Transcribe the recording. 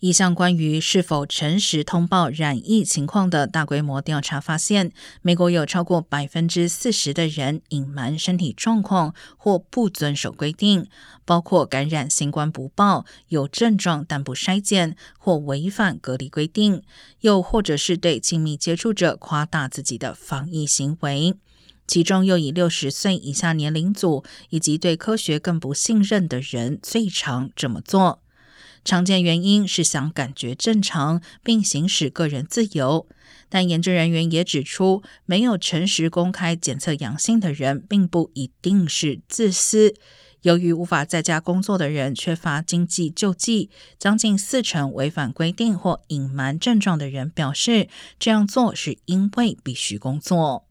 一项关于是否诚实通报染疫情况的大规模调查发现，美国有超过百分之四十的人隐瞒身体状况或不遵守规定，包括感染新冠不报、有症状但不筛检或违反隔离规定，又或者是对亲密接触者夸大自己的防疫行为。其中又以六十岁以下年龄组以及对科学更不信任的人最常这么做。常见原因是想感觉正常并行使个人自由，但研究人员也指出，没有诚实公开检测阳性的人，并不一定是自私。由于无法在家工作的人缺乏经济救济，将近四成违反规定或隐瞒症状的人表示，这样做是因为必须工作。